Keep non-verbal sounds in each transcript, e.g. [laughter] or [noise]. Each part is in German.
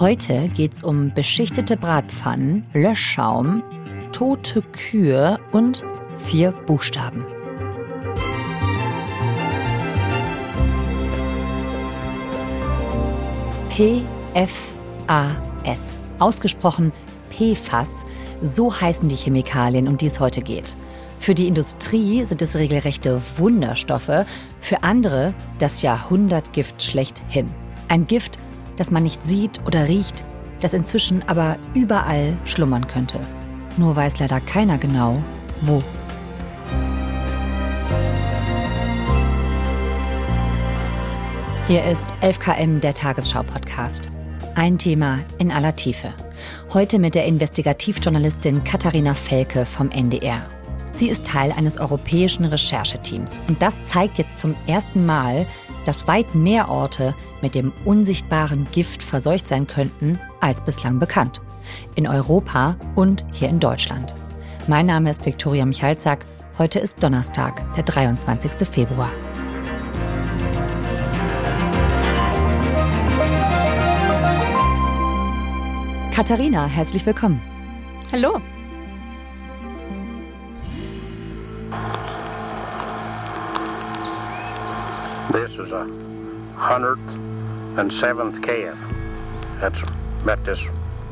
Heute geht's um beschichtete Bratpfannen, Löschschaum, tote Kühe und vier Buchstaben. PFAS. Ausgesprochen PFAS. So heißen die Chemikalien, um die es heute geht. Für die Industrie sind es regelrechte Wunderstoffe, für andere das Jahrhundertgift schlechthin. Ein Gift, das man nicht sieht oder riecht, das inzwischen aber überall schlummern könnte. Nur weiß leider keiner genau, wo. Hier ist 11KM, der Tagesschau-Podcast. Ein Thema in aller Tiefe. Heute mit der Investigativjournalistin Katharina Felke vom NDR. Sie ist Teil eines europäischen Rechercheteams und das zeigt jetzt zum ersten Mal, dass weit mehr Orte mit dem unsichtbaren Gift verseucht sein könnten als bislang bekannt. In Europa und hier in Deutschland. Mein Name ist Viktoria Michalzack. Heute ist Donnerstag, der 23. Februar. Katharina, herzlich willkommen. Hallo. This is a 107th KF. That's met this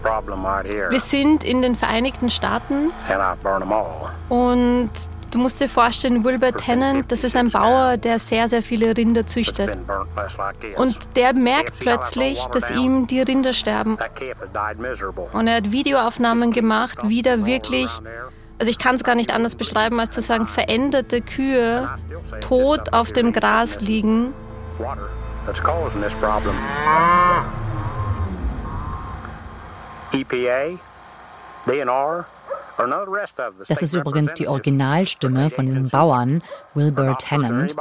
problem right here. Wir sind in den Vereinigten Staaten And I burn them all. und du musst dir vorstellen, Wilbur Tennant, das ist ein Bauer, der sehr, sehr viele Rinder züchtet. Und der merkt plötzlich, dass ihm die Rinder sterben. Und er hat Videoaufnahmen gemacht, wie da wirklich, also ich kann es gar nicht anders beschreiben, als zu sagen, veränderte Kühe tot auf dem Gras liegen. That's causing this problem. EPA, DNR, Das ist übrigens die Originalstimme von diesem Bauern, Wilbur Tennant.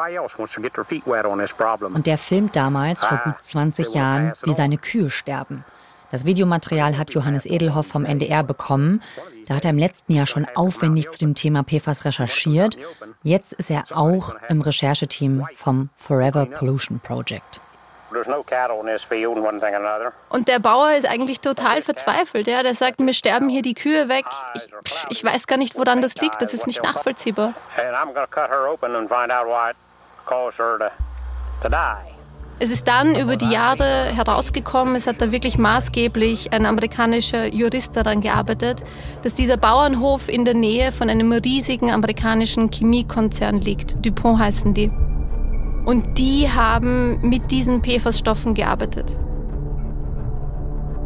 Und der filmt damals vor gut 20 Jahren, wie seine Kühe sterben. Das Videomaterial hat Johannes Edelhoff vom NDR bekommen. Da hat er im letzten Jahr schon aufwendig zu dem Thema PFAS recherchiert. Jetzt ist er auch im Rechercheteam vom Forever Pollution Project. There's no cattle in this field, and one thing and another. Und der Bauer ist eigentlich total verzweifelt. Ja? Der sagt, mir sterben hier die Kühe weg. Ich, pff, ich weiß gar nicht, woran das liegt. Das ist nicht nachvollziehbar. And I'm going to cut her open and find out why it caused her to, to die. Es ist dann über die Jahre herausgekommen, es hat da wirklich maßgeblich ein amerikanischer Jurist daran gearbeitet, dass dieser Bauernhof in der Nähe von einem riesigen amerikanischen Chemiekonzern liegt. DuPont heißen die. Und die haben mit diesen PFAS-Stoffen gearbeitet.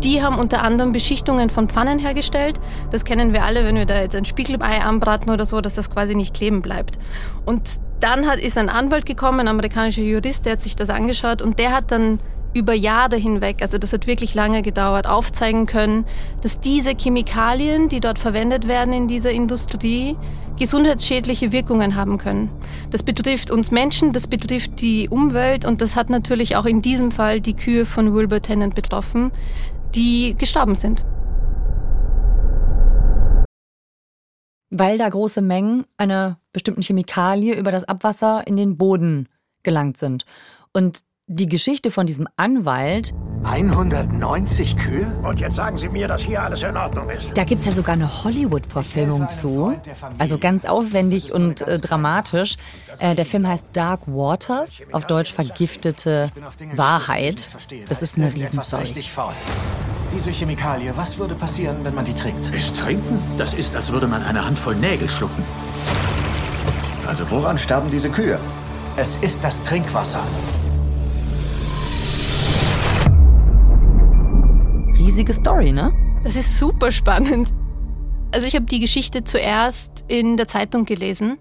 Die haben unter anderem Beschichtungen von Pfannen hergestellt. Das kennen wir alle, wenn wir da jetzt ein Spiegelei anbraten oder so, dass das quasi nicht kleben bleibt. Und dann hat, ist ein Anwalt gekommen, ein amerikanischer Jurist, der hat sich das angeschaut und der hat dann über Jahre hinweg, also das hat wirklich lange gedauert, aufzeigen können, dass diese Chemikalien, die dort verwendet werden in dieser Industrie, gesundheitsschädliche Wirkungen haben können. Das betrifft uns Menschen, das betrifft die Umwelt und das hat natürlich auch in diesem Fall die Kühe von Wilbur Tennant betroffen, die gestorben sind. Weil da große Mengen einer bestimmten Chemikalie über das Abwasser in den Boden gelangt sind. Und die Geschichte von diesem Anwalt, 190 Kühe? Und jetzt sagen Sie mir, dass hier alles in Ordnung ist. da gibt's ja sogar eine Hollywood-Verfilmung zu. Also ganz aufwendig und äh, dramatisch. Äh, der Film heißt Dark Waters, auf Deutsch vergiftete Wahrheit. Das ist eine Riesenstory. Richtig faul. Diese Chemikalie, was würde passieren, wenn man die trinkt? Es trinken? Das ist, als würde man eine Handvoll Nägel schlucken. Also woran starben diese Kühe? Es ist das Trinkwasser. Riesige Story, ne? Das ist super spannend. Also ich habe die Geschichte zuerst in der Zeitung gelesen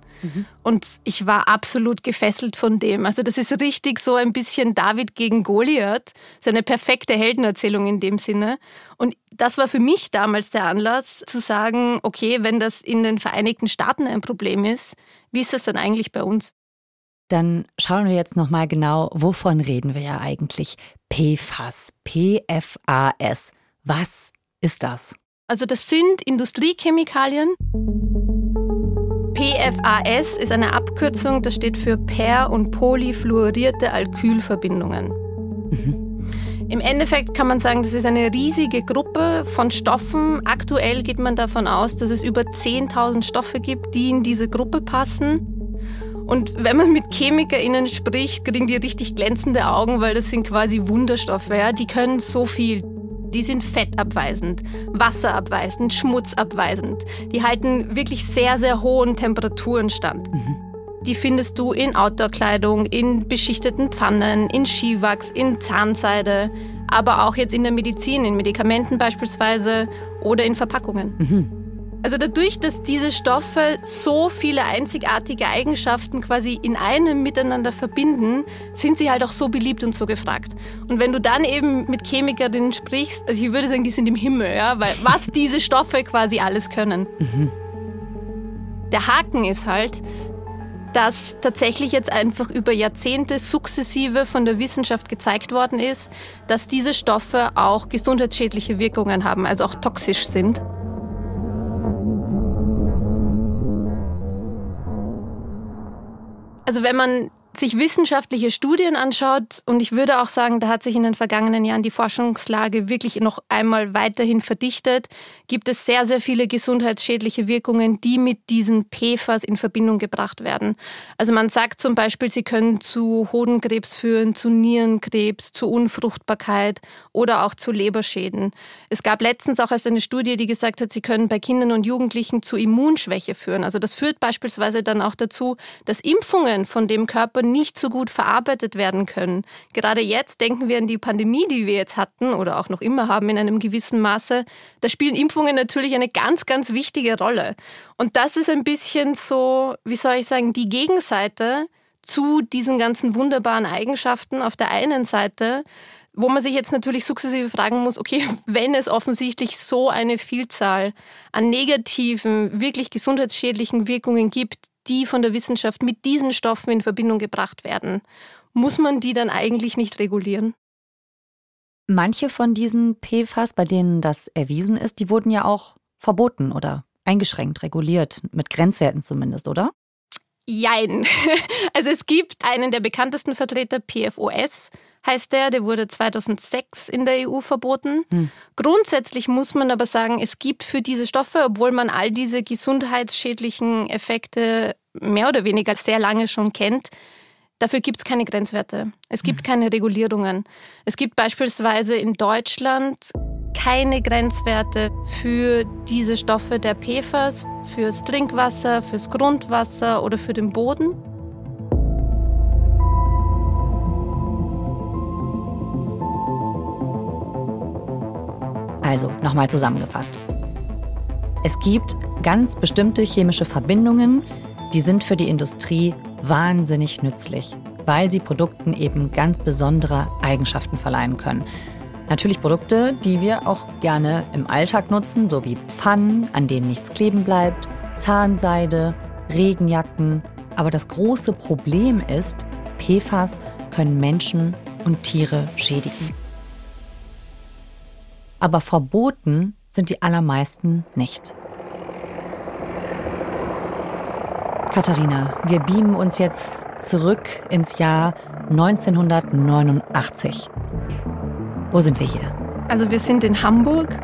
und ich war absolut gefesselt von dem. Also das ist richtig so ein bisschen David gegen Goliath. Das ist eine perfekte Heldenerzählung in dem Sinne. Und das war für mich damals der Anlass zu sagen, okay, wenn das in den Vereinigten Staaten ein Problem ist, wie ist das dann eigentlich bei uns? Dann schauen wir jetzt noch mal genau, wovon reden wir ja eigentlich? PFAS, P-F-A-S. Was ist das? Also das sind Industriechemikalien. PFAS ist eine Abkürzung, das steht für per- und polyfluorierte Alkylverbindungen. Im Endeffekt kann man sagen, das ist eine riesige Gruppe von Stoffen. Aktuell geht man davon aus, dass es über 10.000 Stoffe gibt, die in diese Gruppe passen. Und wenn man mit ChemikerInnen spricht, kriegen die richtig glänzende Augen, weil das sind quasi Wunderstoffe. Ja? Die können so viel. Die sind fettabweisend, wasserabweisend, schmutzabweisend. Die halten wirklich sehr, sehr hohen Temperaturen stand. Mhm. Die findest du in Outdoor-Kleidung, in beschichteten Pfannen, in Skiwachs, in Zahnseide, aber auch jetzt in der Medizin, in Medikamenten beispielsweise oder in Verpackungen. Mhm. Also dadurch, dass diese Stoffe so viele einzigartige Eigenschaften quasi in einem miteinander verbinden, sind sie halt auch so beliebt und so gefragt. Und wenn du dann eben mit Chemikerinnen sprichst, also ich würde sagen, die sind im Himmel, ja, weil [laughs] was diese Stoffe quasi alles können. Mhm. Der Haken ist halt, dass tatsächlich jetzt einfach über Jahrzehnte sukzessive von der Wissenschaft gezeigt worden ist, dass diese Stoffe auch gesundheitsschädliche Wirkungen haben, also auch toxisch sind. Also wenn man sich wissenschaftliche Studien anschaut, und ich würde auch sagen, da hat sich in den vergangenen Jahren die Forschungslage wirklich noch einmal weiterhin verdichtet, gibt es sehr, sehr viele gesundheitsschädliche Wirkungen, die mit diesen PFAS in Verbindung gebracht werden. Also man sagt zum Beispiel, sie können zu Hodenkrebs führen, zu Nierenkrebs, zu Unfruchtbarkeit oder auch zu Leberschäden. Es gab letztens auch erst eine Studie, die gesagt hat, sie können bei Kindern und Jugendlichen zu Immunschwäche führen. Also das führt beispielsweise dann auch dazu, dass Impfungen von dem Körper nicht so gut verarbeitet werden können. Gerade jetzt denken wir an die Pandemie, die wir jetzt hatten oder auch noch immer haben in einem gewissen Maße. Da spielen Impfungen natürlich eine ganz, ganz wichtige Rolle. Und das ist ein bisschen so, wie soll ich sagen, die Gegenseite zu diesen ganzen wunderbaren Eigenschaften auf der einen Seite, wo man sich jetzt natürlich sukzessive fragen muss, okay, [laughs] wenn es offensichtlich so eine Vielzahl an negativen, wirklich gesundheitsschädlichen Wirkungen gibt, die von der Wissenschaft mit diesen Stoffen in Verbindung gebracht werden. Muss man die dann eigentlich nicht regulieren? Manche von diesen PFAS, bei denen das erwiesen ist, die wurden ja auch verboten oder eingeschränkt, reguliert, mit Grenzwerten zumindest, oder? Jein. [laughs] Also es gibt einen der bekanntesten Vertreter, PFOS, heißt der, der wurde 2006 in der EU verboten. Hm. Grundsätzlich muss man aber sagen, es gibt für diese Stoffe, obwohl man all diese gesundheitsschädlichen Effekte mehr oder weniger sehr lange schon kennt, Dafür gibt es keine Grenzwerte. Es gibt hm. keine Regulierungen. Es gibt beispielsweise in Deutschland keine Grenzwerte für diese Stoffe der PFAS, fürs Trinkwasser, fürs Grundwasser oder für den Boden. Also nochmal zusammengefasst. Es gibt ganz bestimmte chemische Verbindungen, die sind für die Industrie wahnsinnig nützlich, weil sie Produkten eben ganz besondere Eigenschaften verleihen können. Natürlich Produkte, die wir auch gerne im Alltag nutzen, so wie Pfannen, an denen nichts kleben bleibt, Zahnseide, Regenjacken. Aber das große Problem ist, PFAS können Menschen und Tiere schädigen aber verboten sind die allermeisten nicht. Katharina, wir beamen uns jetzt zurück ins Jahr 1989. Wo sind wir hier? Also wir sind in Hamburg.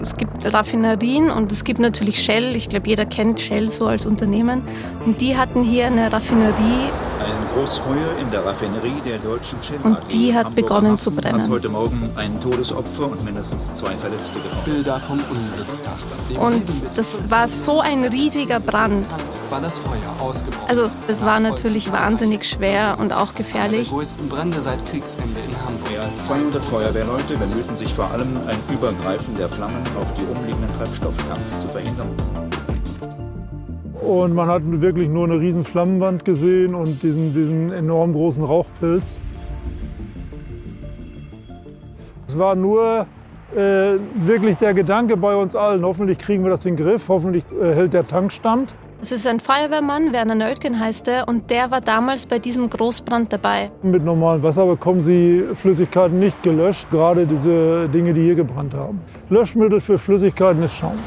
Es gibt Raffinerien und es gibt natürlich Shell. Ich glaube, jeder kennt Shell so als Unternehmen. Und die hatten hier eine Raffinerie Großfeuer in der Raffinerie der deutschen Shell Und die hat Hamburger begonnen zu brennen. Hat heute Morgen ein Todesopfer und mindestens zwei Verletzte gefunden. Bilder vom Unglückstag. Und das war so ein riesiger Brand. War das Feuer ausgebrochen? Also es war natürlich wahnsinnig schwer und auch gefährlich. Die größten Brände seit Kriegsende in Hamburg. Mehr als 200 Feuerwehrleute bemühten sich vor allem, ein Übergreifen der Flammen auf die umliegenden Treibstofftanks zu verhindern. Und man hat wirklich nur eine riesen Flammenwand gesehen und diesen, diesen enorm großen Rauchpilz. Es war nur äh, wirklich der Gedanke bei uns allen, hoffentlich kriegen wir das in den Griff, hoffentlich äh, hält der Tank stand. Es ist ein Feuerwehrmann, Werner Nöltgen heißt er, und der war damals bei diesem Großbrand dabei. Mit normalem Wasser bekommen Sie Flüssigkeiten nicht gelöscht, gerade diese Dinge, die hier gebrannt haben. Löschmittel für Flüssigkeiten ist Schaum.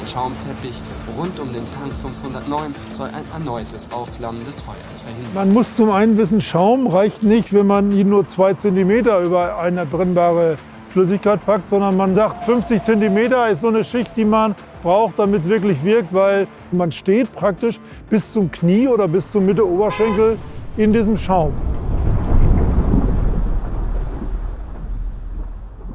Ein Schaumteppich rund um den Tank 509 soll ein erneutes Aufflammen des Feuers verhindern. Man muss zum einen wissen, Schaum reicht nicht, wenn man ihn nur zwei Zentimeter über eine brennbare Flüssigkeit packt, sondern man sagt, 50 Zentimeter ist so eine Schicht, die man braucht, damit es wirklich wirkt, weil man steht praktisch bis zum Knie oder bis zum Mitte Oberschenkel in diesem Schaum.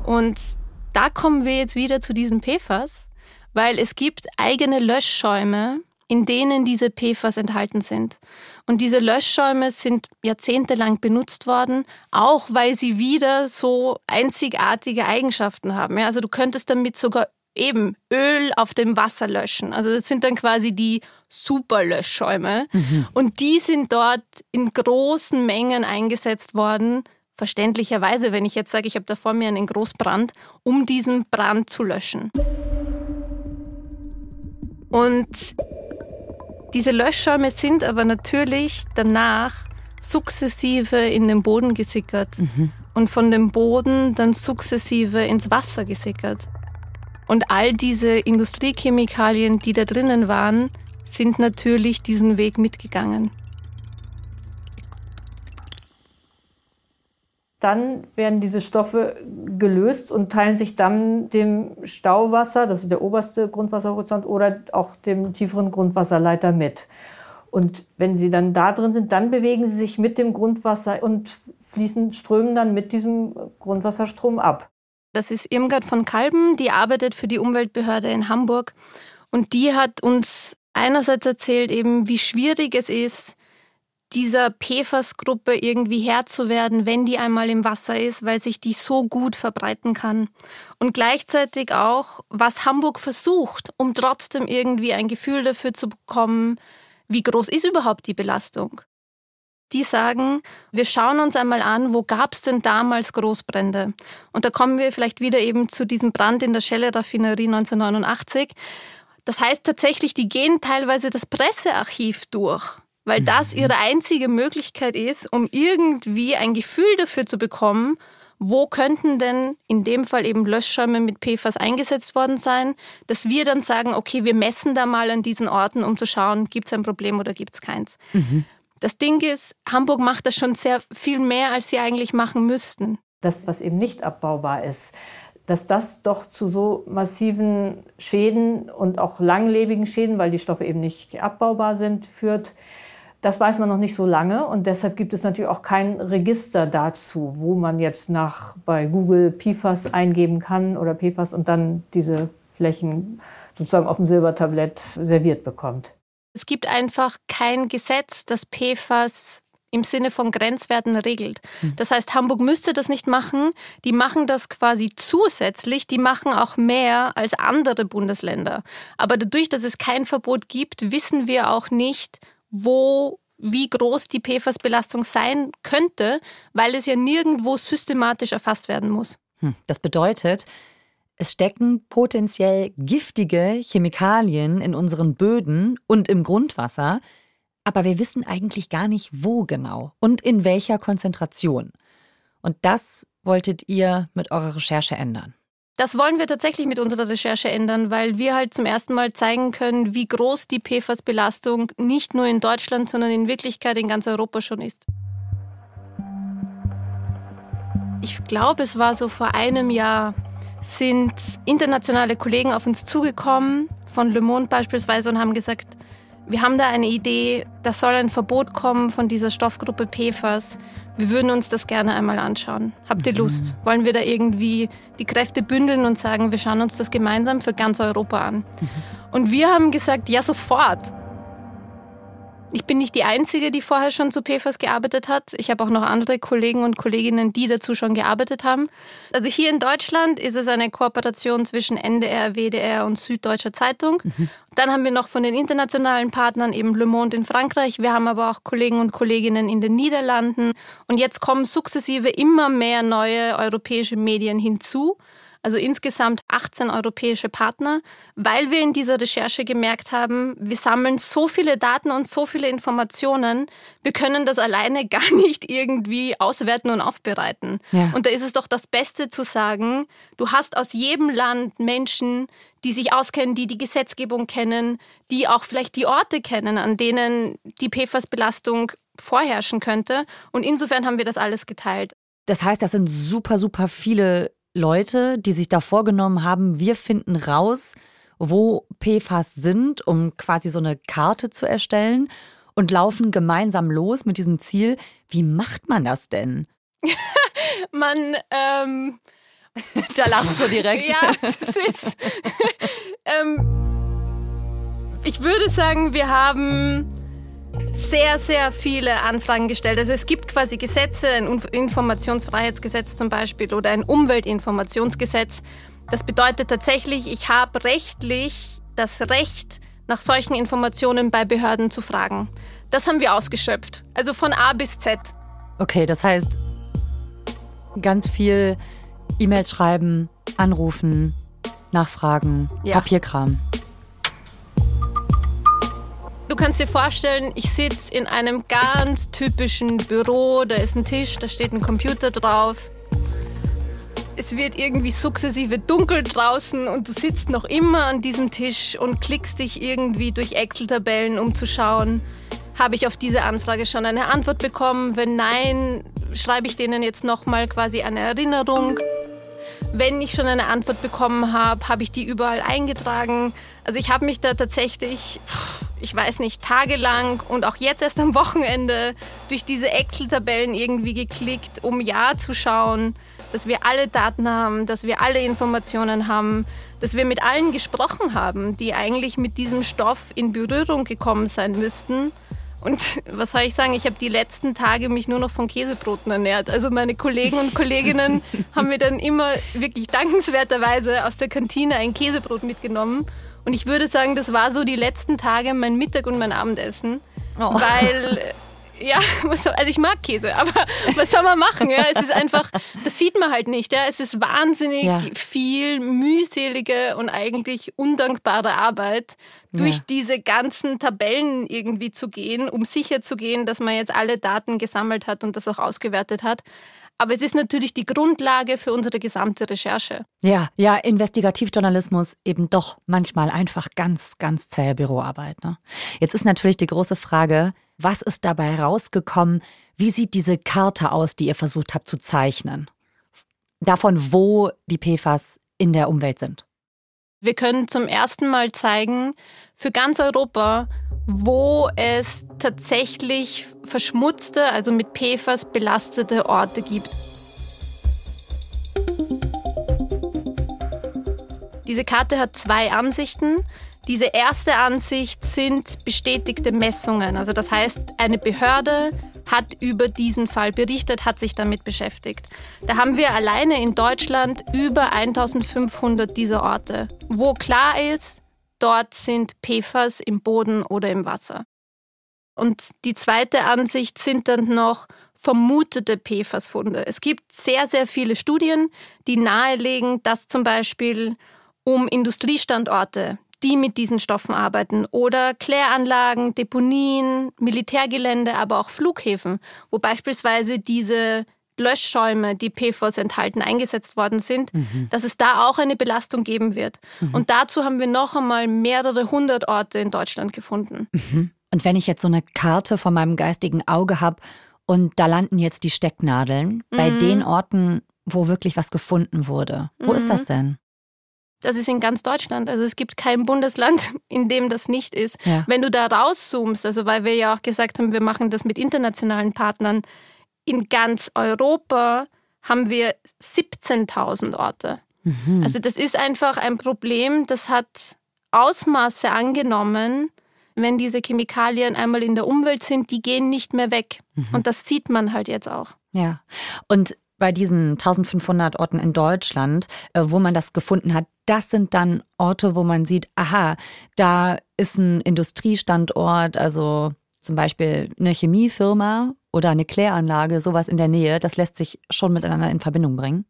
Und da kommen wir jetzt wieder zu diesen PFAS, weil es gibt eigene Löschschäume, in denen diese PFAS enthalten sind. Und diese Löschschäume sind jahrzehntelang benutzt worden, auch weil sie wieder so einzigartige Eigenschaften haben. also du könntest damit sogar eben Öl auf dem Wasser löschen. Also das sind dann quasi die Superlöschschäume. Mhm. Und die sind dort in großen Mengen eingesetzt worden, verständlicherweise, wenn ich jetzt sage, ich habe da vor mir einen Großbrand, um diesen Brand zu löschen. Und diese Löschschäume sind aber natürlich danach sukzessive in den Boden gesickert mhm. und von dem Boden dann sukzessive ins Wasser gesickert. Und all diese Industriechemikalien, die da drinnen waren, sind natürlich diesen Weg mitgegangen. Dann werden diese Stoffe gelöst und teilen sich dann dem Stauwasser, das ist der oberste Grundwasserhorizont, oder auch dem tieferen Grundwasserleiter mit. Und wenn sie dann da drin sind, dann bewegen sie sich mit dem Grundwasser und fließen, strömen dann mit diesem Grundwasserstrom ab. Das ist Irmgard von Kalben, die arbeitet für die Umweltbehörde in Hamburg. Und die hat uns einerseits erzählt, eben, wie schwierig es ist, dieser PFAS-Gruppe irgendwie Herr zu werden, wenn die einmal im Wasser ist, weil sich die so gut verbreiten kann. Und gleichzeitig auch, was Hamburg versucht, um trotzdem irgendwie ein Gefühl dafür zu bekommen, wie groß ist überhaupt die Belastung die sagen, wir schauen uns einmal an, wo gab es denn damals Großbrände? Und da kommen wir vielleicht wieder eben zu diesem Brand in der Schelle-Raffinerie 1989. Das heißt tatsächlich, die gehen teilweise das Pressearchiv durch, weil das mhm. ihre einzige Möglichkeit ist, um irgendwie ein Gefühl dafür zu bekommen, wo könnten denn in dem Fall eben Löschschäume mit PFAS eingesetzt worden sein, dass wir dann sagen, okay, wir messen da mal an diesen Orten, um zu schauen, gibt es ein Problem oder gibt es keins. Mhm. Das Ding ist, Hamburg macht das schon sehr viel mehr, als sie eigentlich machen müssten. Das, was eben nicht abbaubar ist, dass das doch zu so massiven Schäden und auch langlebigen Schäden, weil die Stoffe eben nicht abbaubar sind, führt, das weiß man noch nicht so lange und deshalb gibt es natürlich auch kein Register dazu, wo man jetzt nach bei Google PFAS eingeben kann oder PFAS und dann diese Flächen sozusagen auf dem Silbertablett serviert bekommt. Es gibt einfach kein Gesetz, das PFAS im Sinne von Grenzwerten regelt. Hm. Das heißt, Hamburg müsste das nicht machen. Die machen das quasi zusätzlich. Die machen auch mehr als andere Bundesländer. Aber dadurch, dass es kein Verbot gibt, wissen wir auch nicht, wo wie groß die PFAS-Belastung sein könnte, weil es ja nirgendwo systematisch erfasst werden muss. Hm. Das bedeutet, es stecken potenziell giftige Chemikalien in unseren Böden und im Grundwasser, aber wir wissen eigentlich gar nicht, wo genau und in welcher Konzentration. Und das wolltet ihr mit eurer Recherche ändern. Das wollen wir tatsächlich mit unserer Recherche ändern, weil wir halt zum ersten Mal zeigen können, wie groß die PFAS-Belastung nicht nur in Deutschland, sondern in Wirklichkeit in ganz Europa schon ist. Ich glaube, es war so vor einem Jahr, sind internationale Kollegen auf uns zugekommen, von Le Monde beispielsweise, und haben gesagt, wir haben da eine Idee, da soll ein Verbot kommen von dieser Stoffgruppe PFAS. Wir würden uns das gerne einmal anschauen. Habt ihr mhm. Lust? Wollen wir da irgendwie die Kräfte bündeln und sagen, wir schauen uns das gemeinsam für ganz Europa an? Mhm. Und wir haben gesagt, ja, sofort. Ich bin nicht die Einzige, die vorher schon zu PFAS gearbeitet hat. Ich habe auch noch andere Kollegen und Kolleginnen, die dazu schon gearbeitet haben. Also hier in Deutschland ist es eine Kooperation zwischen NDR, WDR und Süddeutscher Zeitung. Mhm. Dann haben wir noch von den internationalen Partnern eben Le Monde in Frankreich. Wir haben aber auch Kollegen und Kolleginnen in den Niederlanden. Und jetzt kommen sukzessive immer mehr neue europäische Medien hinzu. Also insgesamt 18 europäische Partner, weil wir in dieser Recherche gemerkt haben, wir sammeln so viele Daten und so viele Informationen, wir können das alleine [laughs] gar nicht irgendwie auswerten und aufbereiten. Ja. Und da ist es doch das Beste zu sagen, du hast aus jedem Land Menschen, die sich auskennen, die die Gesetzgebung kennen, die auch vielleicht die Orte kennen, an denen die PFAS-Belastung vorherrschen könnte. Und insofern haben wir das alles geteilt. Das heißt, das sind super, super viele Leute, die sich da vorgenommen haben, wir finden raus, wo PFAS sind, um quasi so eine Karte zu erstellen und laufen gemeinsam los mit diesem Ziel. Wie macht man das denn? [laughs] man, ähm, [laughs] da lachst du direkt. ja, das ist. [laughs] ähm, ich würde sagen, wir haben sehr, sehr viele Anfragen gestellt. Also es gibt quasi Gesetze, ein Informationsfreiheitsgesetz zum Beispiel oder ein Umweltinformationsgesetz. Das bedeutet tatsächlich, ich habe rechtlich das Recht, nach solchen Informationen bei Behörden zu fragen. Das haben wir ausgeschöpft. Also von A bis Z. Okay, das heißt, ganz viel E-Mails schreiben, anrufen, nachfragen, ja. Papierkram. Du kannst dir vorstellen, ich sitze in einem ganz typischen Büro, da ist ein Tisch, da steht ein Computer drauf. Es wird irgendwie sukzessive dunkel draußen und du sitzt noch immer an diesem Tisch und klickst dich irgendwie durch Excel-Tabellen, um zu schauen, habe ich auf diese Anfrage schon eine Antwort bekommen? Wenn nein, schreibe ich denen jetzt nochmal quasi eine Erinnerung. Wenn ich schon eine Antwort bekommen habe, habe ich die überall eingetragen. Also ich habe mich da tatsächlich ich weiß nicht, tagelang und auch jetzt erst am Wochenende durch diese Excel-Tabellen irgendwie geklickt, um ja zu schauen, dass wir alle Daten haben, dass wir alle Informationen haben, dass wir mit allen gesprochen haben, die eigentlich mit diesem Stoff in Berührung gekommen sein müssten. Und [laughs] was soll ich sagen, ich habe die letzten Tage mich nur noch von Käsebroten ernährt. Also meine Kollegen und Kolleginnen [laughs] haben mir dann immer wirklich dankenswerterweise aus der Kantine ein Käsebrot mitgenommen und ich würde sagen, das war so die letzten Tage mein Mittag und mein Abendessen. Oh. Weil, ja, [laughs] also ich mag Käse, aber [laughs] was soll man machen? Ja, es ist einfach, das sieht man halt nicht. Ja, es ist wahnsinnig ja. viel mühselige und eigentlich undankbare Arbeit, durch ja. diese ganzen Tabellen irgendwie zu gehen, um sicher zu gehen, dass man jetzt alle Daten gesammelt hat und das auch ausgewertet hat. Aber es ist natürlich die Grundlage für unsere gesamte Recherche. Ja, ja, Investigativjournalismus eben doch manchmal einfach ganz, ganz zähe Büroarbeit. Ne? Jetzt ist natürlich die große Frage, was ist dabei rausgekommen? Wie sieht diese Karte aus, die ihr versucht habt zu zeichnen? Davon, wo die PFAS in der Umwelt sind. Wir können zum ersten Mal zeigen, für ganz Europa, wo es tatsächlich verschmutzte, also mit PFAS belastete Orte gibt. Diese Karte hat zwei Ansichten. Diese erste Ansicht sind bestätigte Messungen. Also das heißt, eine Behörde hat über diesen Fall berichtet, hat sich damit beschäftigt. Da haben wir alleine in Deutschland über 1500 dieser Orte, wo klar ist, dort sind PFAS im Boden oder im Wasser. Und die zweite Ansicht sind dann noch vermutete PFAS-Funde. Es gibt sehr, sehr viele Studien, die nahelegen, dass zum Beispiel um Industriestandorte, die mit diesen Stoffen arbeiten, oder Kläranlagen, Deponien, Militärgelände, aber auch Flughäfen, wo beispielsweise diese Löschschäume, die PFOS enthalten, eingesetzt worden sind, mhm. dass es da auch eine Belastung geben wird. Mhm. Und dazu haben wir noch einmal mehrere hundert Orte in Deutschland gefunden. Mhm. Und wenn ich jetzt so eine Karte vor meinem geistigen Auge habe und da landen jetzt die Stecknadeln bei mhm. den Orten, wo wirklich was gefunden wurde, wo ist das mhm. denn? Das ist in ganz Deutschland. Also es gibt kein Bundesland, [laughs] in dem das nicht ist. Ja. Wenn du da rauszoomst, also weil wir ja auch gesagt haben, wir machen das mit internationalen Partnern, in ganz Europa haben wir 17.000 Orte. Mhm. Also das ist einfach ein Problem, das hat Ausmaße angenommen, wenn diese Chemikalien einmal in der Umwelt sind, die gehen nicht mehr weg. Mhm. Und das sieht man halt jetzt auch. Ja. Und bei diesen 1500 Orten in Deutschland, äh, wo man das gefunden hat, das sind dann Orte, wo man sieht, aha, da ist ein Industriestandort, also zum Beispiel eine Chemiefirma oder eine Kläranlage, sowas in der Nähe, das lässt sich schon miteinander in Verbindung bringen.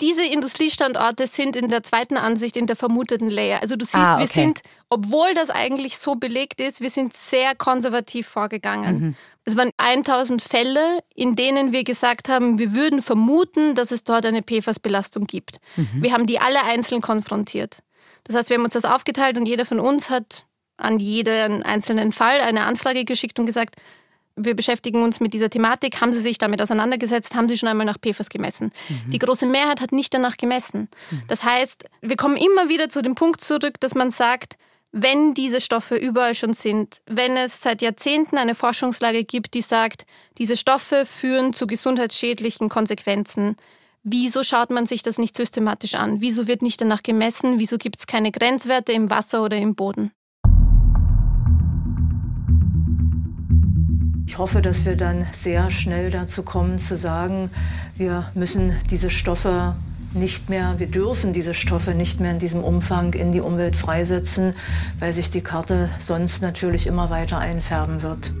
diese Industriestandorte sind in der zweiten Ansicht in der vermuteten Layer. Also du siehst, Ah, wir okay. sind, obwohl das eigentlich so belegt ist, wir sind sehr konservativ vorgegangen. Mhm. Es waren 1000 Fälle, in denen wir gesagt haben, wir würden vermuten, dass es dort eine PFAS-Belastung gibt. Mhm. Wir haben die alle einzeln konfrontiert. Das heißt, wir haben uns das aufgeteilt und jeder von uns hat an jeden einzelnen Fall eine Anfrage geschickt und gesagt, wir beschäftigen uns mit dieser Thematik. Haben Sie sich damit auseinandergesetzt? Haben Sie schon einmal nach PFAS gemessen? Die große Mehrheit hat nicht danach gemessen. Das heißt, wir kommen immer wieder zu dem Punkt zurück, dass man sagt, wenn diese Stoffe überall schon sind, wenn es seit Jahrzehnten eine Forschungslage gibt, die sagt, diese Stoffe führen zu gesundheitsschädlichen Konsequenzen, wieso schaut man sich das nicht systematisch an? Wieso wird nicht danach gemessen? Wieso gibt es keine Grenzwerte im Wasser oder im Boden? Ich hoffe, dass wir dann sehr schnell dazu kommen zu sagen, wir müssen diese Stoffe nicht mehr, wir dürfen diese Stoffe nicht mehr in diesem Umfang in die Umwelt freisetzen, weil sich die Karte sonst natürlich immer weiter einfärben wird.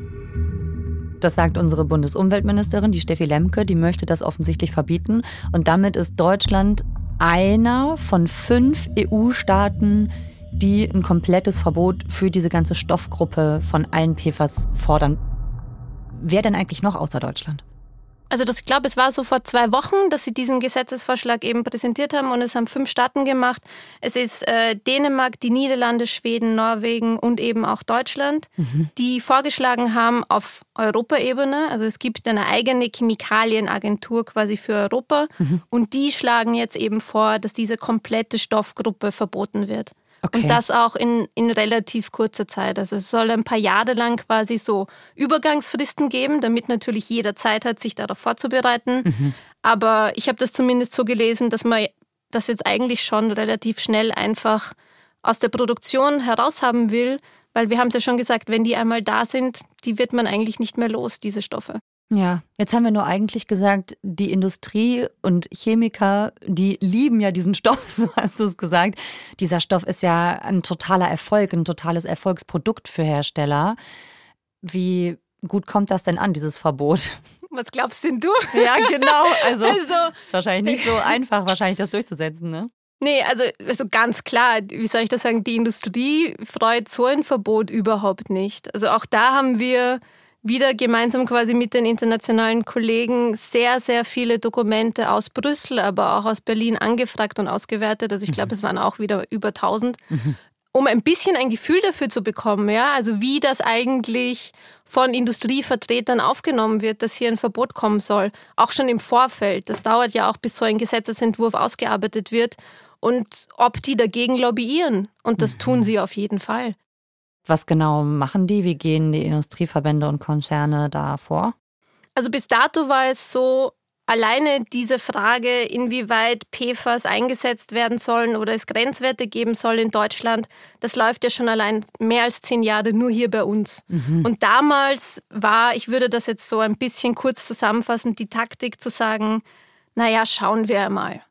Das sagt unsere Bundesumweltministerin, die Steffi Lemke, die möchte das offensichtlich verbieten. Und damit ist Deutschland einer von fünf EU-Staaten, die ein komplettes Verbot für diese ganze Stoffgruppe von allen PFAS fordern. Wer denn eigentlich noch außer Deutschland? Also das, ich glaube, es war so vor zwei Wochen, dass sie diesen Gesetzesvorschlag eben präsentiert haben und es haben fünf Staaten gemacht. Es ist äh, Dänemark, die Niederlande, Schweden, Norwegen und eben auch Deutschland, die vorgeschlagen haben auf Europaebene. Also es gibt eine eigene Chemikalienagentur quasi für Europa und die schlagen jetzt eben vor, dass diese komplette Stoffgruppe verboten wird. Okay. Und das auch in, in relativ kurzer Zeit. Also es soll ein paar Jahre lang quasi so Übergangsfristen geben, damit natürlich jeder Zeit hat, sich darauf vorzubereiten. Aber ich habe das zumindest so gelesen, dass man das jetzt eigentlich schon relativ schnell einfach aus der Produktion heraus haben will, weil wir haben es ja schon gesagt, wenn die einmal da sind, die wird man eigentlich nicht mehr los, diese Stoffe. Ja, jetzt haben wir nur eigentlich gesagt, die Industrie und Chemiker, die lieben ja diesen Stoff, [laughs] so hast du es gesagt. Dieser Stoff ist ja ein totaler Erfolg, ein totales Erfolgsprodukt für Hersteller. Wie gut kommt das denn an, dieses Verbot? [laughs] Was glaubst denn du? Ja, genau. Also, Also, ist wahrscheinlich nicht so [laughs] einfach, wahrscheinlich das durchzusetzen, ne? Nee, also, also ganz klar, wie soll ich das sagen, die Industrie freut so ein Verbot überhaupt nicht. Also auch da haben wir wieder gemeinsam quasi mit den internationalen Kollegen sehr, sehr viele Dokumente aus Brüssel, aber auch aus Berlin angefragt und ausgewertet. Also ich glaube, es waren auch wieder über 1000, um ein bisschen ein Gefühl dafür zu bekommen, ja, also wie das eigentlich von Industrievertretern aufgenommen wird, dass hier ein Verbot kommen soll. Auch schon im Vorfeld. Das dauert ja auch, bis so ein Gesetzesentwurf ausgearbeitet wird. Und ob die dagegen lobbyieren. Und das tun sie auf jeden Fall. Was genau machen die? Wie gehen die Industrieverbände und Konzerne da vor? Also bis dato war es so, alleine diese Frage, inwieweit PFAS eingesetzt werden sollen oder es Grenzwerte geben soll in Deutschland, das läuft ja schon allein mehr als zehn Jahre nur hier bei uns. Und damals war, ich würde das jetzt so ein bisschen kurz zusammenfassen, die Taktik zu sagen, naja, schauen wir mal.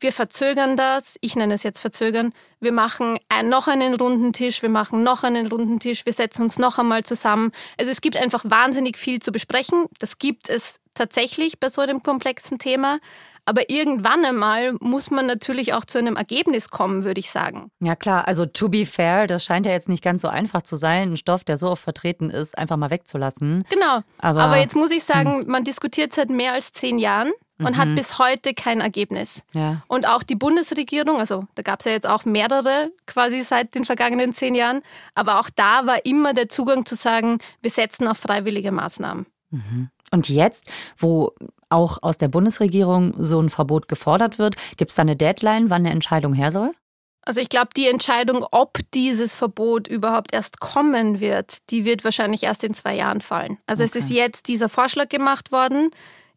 Wir verzögern das, ich nenne es jetzt verzögern. Wir machen ein, noch einen runden Tisch, wir machen noch einen runden Tisch, wir setzen uns noch einmal zusammen. Also es gibt einfach wahnsinnig viel zu besprechen. Das gibt es tatsächlich bei so einem komplexen Thema. Aber irgendwann einmal muss man natürlich auch zu einem Ergebnis kommen, würde ich sagen. Ja klar, also to be fair, das scheint ja jetzt nicht ganz so einfach zu sein, einen Stoff, der so oft vertreten ist, einfach mal wegzulassen. Genau. Aber- Aber, jetzt muss ich sagen, man diskutiert seit mehr als zehn Jahren und hat bis heute kein Ergebnis. Ja. Und auch die Bundesregierung, also da gab es ja jetzt auch mehrere quasi seit den vergangenen zehn Jahren, aber auch da war immer der Zugang zu sagen, wir setzen auf freiwillige Maßnahmen. Und jetzt, wo auch aus der Bundesregierung so ein Verbot gefordert wird, gibt es da eine Deadline, wann eine Entscheidung her soll? Also ich glaube, die Entscheidung, ob dieses Verbot überhaupt erst kommen wird, die wird wahrscheinlich erst in zwei Jahren fallen. Also es ist jetzt dieser Vorschlag gemacht worden.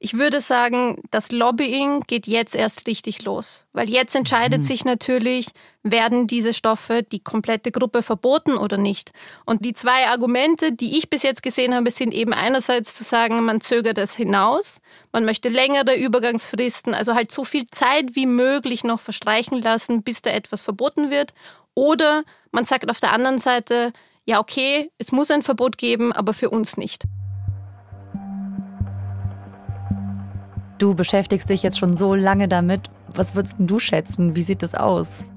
Ich würde sagen, das Lobbying geht jetzt erst richtig los. Weil jetzt entscheidet sich natürlich, werden diese Stoffe die komplette Gruppe verboten oder nicht. Und die zwei Argumente, die ich bis jetzt gesehen habe, sind eben einerseits zu sagen, man zögert es hinaus, man möchte längere Übergangsfristen, also halt so viel Zeit wie möglich noch verstreichen lassen, bis da etwas verboten wird. Oder man sagt auf der anderen Seite, ja okay, es muss ein Verbot geben, aber für uns nicht. Du beschäftigst dich jetzt schon so lange damit. Was würdest du schätzen? Wie sieht das aus?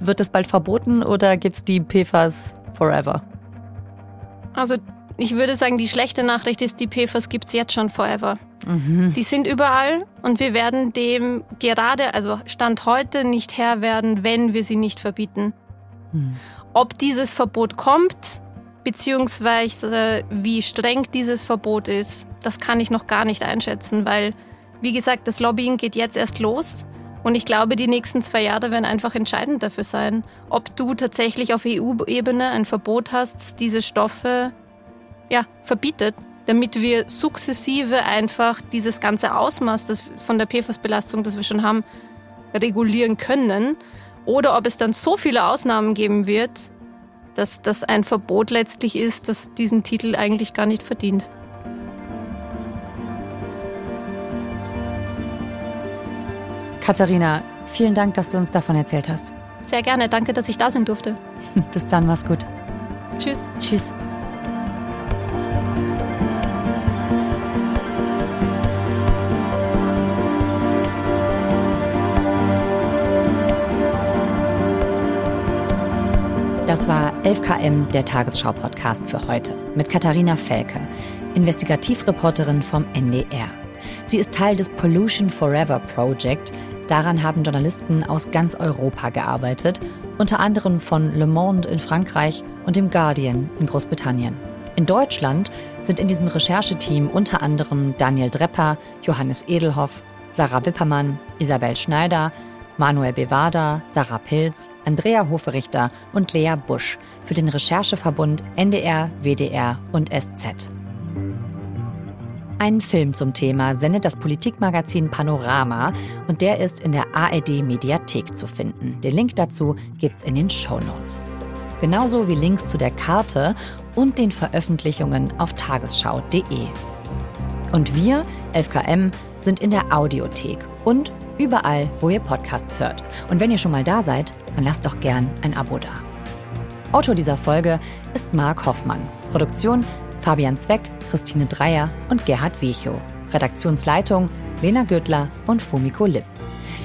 Wird das bald verboten oder gibt es die PFAS forever? Also ich würde sagen, die schlechte Nachricht ist, die PFAS gibt es jetzt schon forever. Mhm. Die sind überall und wir werden dem gerade, also Stand heute, nicht Herr werden, wenn wir sie nicht verbieten. Mhm. Ob dieses Verbot kommt, beziehungsweise wie streng dieses Verbot ist, das kann ich noch gar nicht einschätzen, weil, wie gesagt, das Lobbying geht jetzt erst los. Und ich glaube, die nächsten zwei Jahre werden einfach entscheidend dafür sein, ob du tatsächlich auf EU-Ebene ein Verbot hast, dass diese Stoffe ja, verbietet, damit wir sukzessive einfach dieses ganze Ausmaß das von der PFAS-Belastung, das wir schon haben, regulieren können. Oder ob es dann so viele Ausnahmen geben wird, dass das ein Verbot letztlich ist, das diesen Titel eigentlich gar nicht verdient. Katharina, vielen Dank, dass du uns davon erzählt hast. Sehr gerne, danke, dass ich da sein durfte. [laughs] Bis dann, mach's gut. Tschüss. Tschüss. Das war 11KM, der Tagesschau-Podcast für heute, mit Katharina Felke, Investigativreporterin vom NDR. Sie ist Teil des Pollution Forever Project. Daran haben Journalisten aus ganz Europa gearbeitet, unter anderem von Le Monde in Frankreich und dem Guardian in Großbritannien. In Deutschland sind in diesem Rechercheteam unter anderem Daniel Drepper, Johannes Edelhoff, Sarah Wippermann, Isabel Schneider, Manuel Bevada, Sarah Pilz, Andrea Hoferichter und Lea Busch für den Rechercheverbund NDR, WDR und SZ. Einen Film zum Thema sendet das Politikmagazin Panorama und der ist in der ARD Mediathek zu finden. Den Link dazu gibt's in den Show Notes. Genauso wie Links zu der Karte und den Veröffentlichungen auf tagesschau.de. Und wir, 11KM, sind in der Audiothek und überall, wo ihr Podcasts hört. Und wenn ihr schon mal da seid, dann lasst doch gern ein Abo da. Autor dieser Folge ist Marc Hoffmann. Produktion Fabian Zweck, Christine Dreier und Gerhard Wechow. Redaktionsleitung Lena Gürtler und Fumiko Lipp.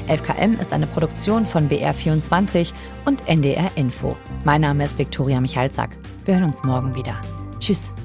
11KM ist eine Produktion von BR24 und NDR Info. Mein Name ist Viktoria Michalzack. Wir hören uns morgen wieder. Tschüss.